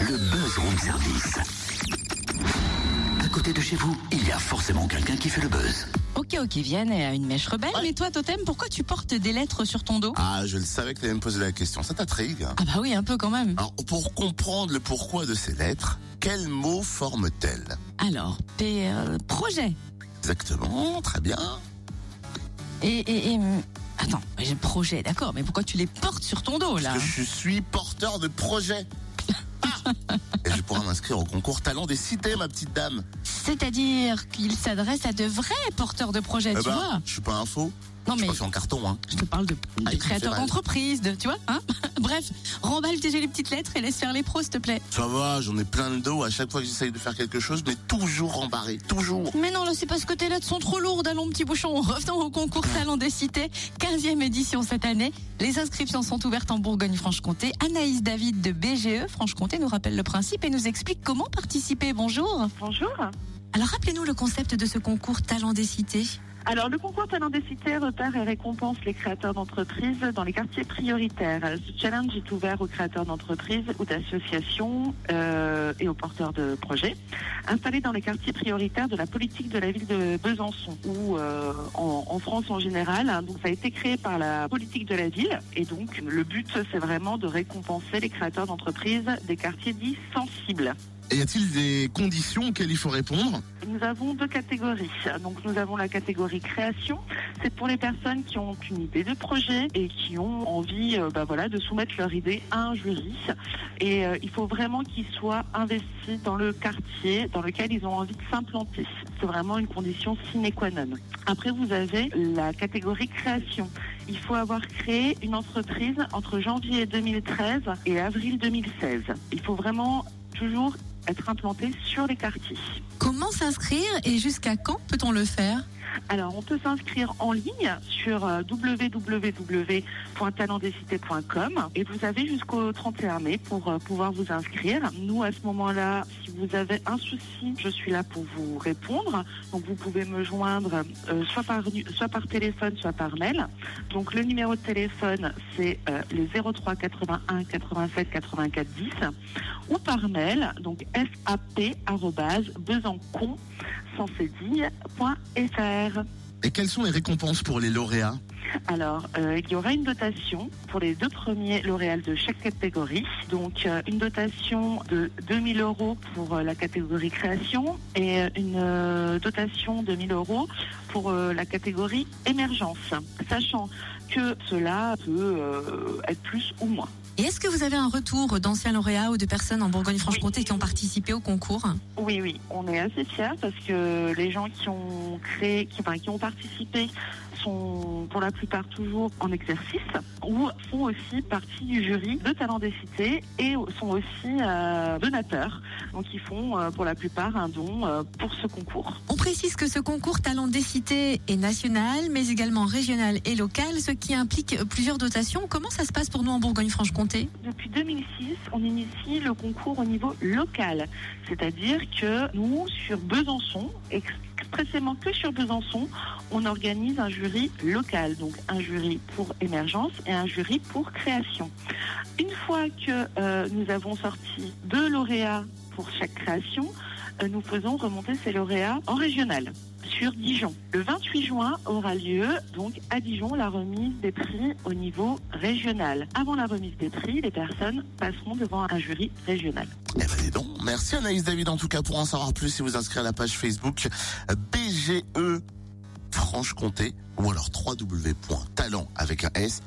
Le buzz room service. À côté de chez vous, il y a forcément quelqu'un qui fait le buzz. Ok, ok, Vienne a une mèche rebelle, mais toi, Totem, pourquoi tu portes des lettres sur ton dos? Ah, je le savais que tu allais me poser la question. Ça t'intrigue? Ah bah oui, un peu quand même. Alors, pour comprendre le pourquoi de ces lettres, quels mots forment-elles Alors, P, euh, projet. Exactement, très bien. Et, et, et, attends, j'ai le projet, d'accord, mais pourquoi tu les portes sur ton dos là? Que je suis porteur de projet. Et je pourrai m'inscrire au concours Talent des cités, ma petite dame. C'est-à-dire qu'il s'adresse à de vrais porteurs de projets, Eh tu ben, vois je suis pas un faux. Non Je mais suis pas fait en carton, hein. je te parle de, de Ah, mal. d'entreprise, de, tu vois hein Bref, remballe déjà les petites lettres et laisse faire les pros, s'il te plaît. Ça va, j'en ai plein le dos. À chaque fois que j'essaye de faire quelque chose, mais toujours embarré, toujours. Mais non, là, c'est parce que tes lettres sont trop lourdes, allons, petit bouchon. Revenons au concours Talent des Cités, 15e édition cette année. Les inscriptions sont ouvertes en Bourgogne-Franche-Comté. Anaïs David de BGE Franche-Comté nous rappelle le principe et nous explique comment participer. Bonjour. Bonjour. Alors, rappelez-nous le concept de ce concours Talent des Cités. Alors, le concours Talent des Cités repère et récompense les créateurs d'entreprises dans les quartiers prioritaires. Ce challenge est ouvert aux créateurs d'entreprises ou d'associations euh, et aux porteurs de projets installés dans les quartiers prioritaires de la politique de la ville de Besançon ou euh, en, en France en général. Donc, ça a été créé par la politique de la ville et donc le but, c'est vraiment de récompenser les créateurs d'entreprises des quartiers dits sensibles. Et y a-t-il des conditions auxquelles il faut répondre? Nous avons deux catégories. Donc nous avons la catégorie création. C'est pour les personnes qui ont une idée de projet et qui ont envie euh, bah voilà, de soumettre leur idée à un jury. Et euh, il faut vraiment qu'ils soient investis dans le quartier dans lequel ils ont envie de s'implanter. C'est vraiment une condition sine qua non. Après, vous avez la catégorie création. Il faut avoir créé une entreprise entre janvier 2013 et avril 2016. Il faut vraiment toujours être implanté sur les quartiers. Comment s'inscrire et jusqu'à quand peut-on le faire? Alors, on peut s'inscrire en ligne sur euh, www.talentdescités.com et vous avez jusqu'au 31 mai pour euh, pouvoir vous inscrire. Nous, à ce moment-là, si vous avez un souci, je suis là pour vous répondre. Donc, vous pouvez me joindre euh, soit, par, soit par téléphone, soit par mail. Donc, le numéro de téléphone, c'est le 03 81 87 84 10 ou par mail, donc sap@besancon sans cédille.fr. Et quelles sont les récompenses pour les lauréats Alors, euh, il y aura une dotation pour les deux premiers lauréats de chaque catégorie. Donc, euh, une dotation de 2000 euros pour euh, la catégorie création et une dotation de 1000 euros pour la catégorie émergence. Sachant que cela peut être plus ou moins. Et est-ce que vous avez un retour d'anciens lauréats ou de personnes en Bourgogne-Franche-Comté qui ont participé au concours? Oui, oui, on est assez fiers parce que les gens qui ont créé, qui, enfin, qui ont participé sont pour la plupart toujours en exercice ou font aussi partie du jury de Talent des Cités et sont aussi euh, donateurs. Donc ils font euh, pour la plupart un don euh, pour ce concours. On précise que ce concours Talent des Cités est national, mais également régional et local, ce qui implique plusieurs dotations. Comment ça se passe pour nous en Bourgogne-Franche-Comté? Depuis 2006, on initie le concours au niveau local. C'est-à-dire que nous, sur Besançon, expressément que sur Besançon, on organise un jury local. Donc un jury pour émergence et un jury pour création. Une fois que euh, nous avons sorti deux lauréats pour chaque création, nous faisons remonter ces lauréats en régional sur Dijon. Le 28 juin aura lieu donc à Dijon la remise des prix au niveau régional. Avant la remise des prix, les personnes passeront devant un jury régional. Eh ben. Merci Anaïs David en tout cas pour en savoir plus si vous inscrivez à la page Facebook euh, BGE Franche-Comté ou alors www.talent avec un S.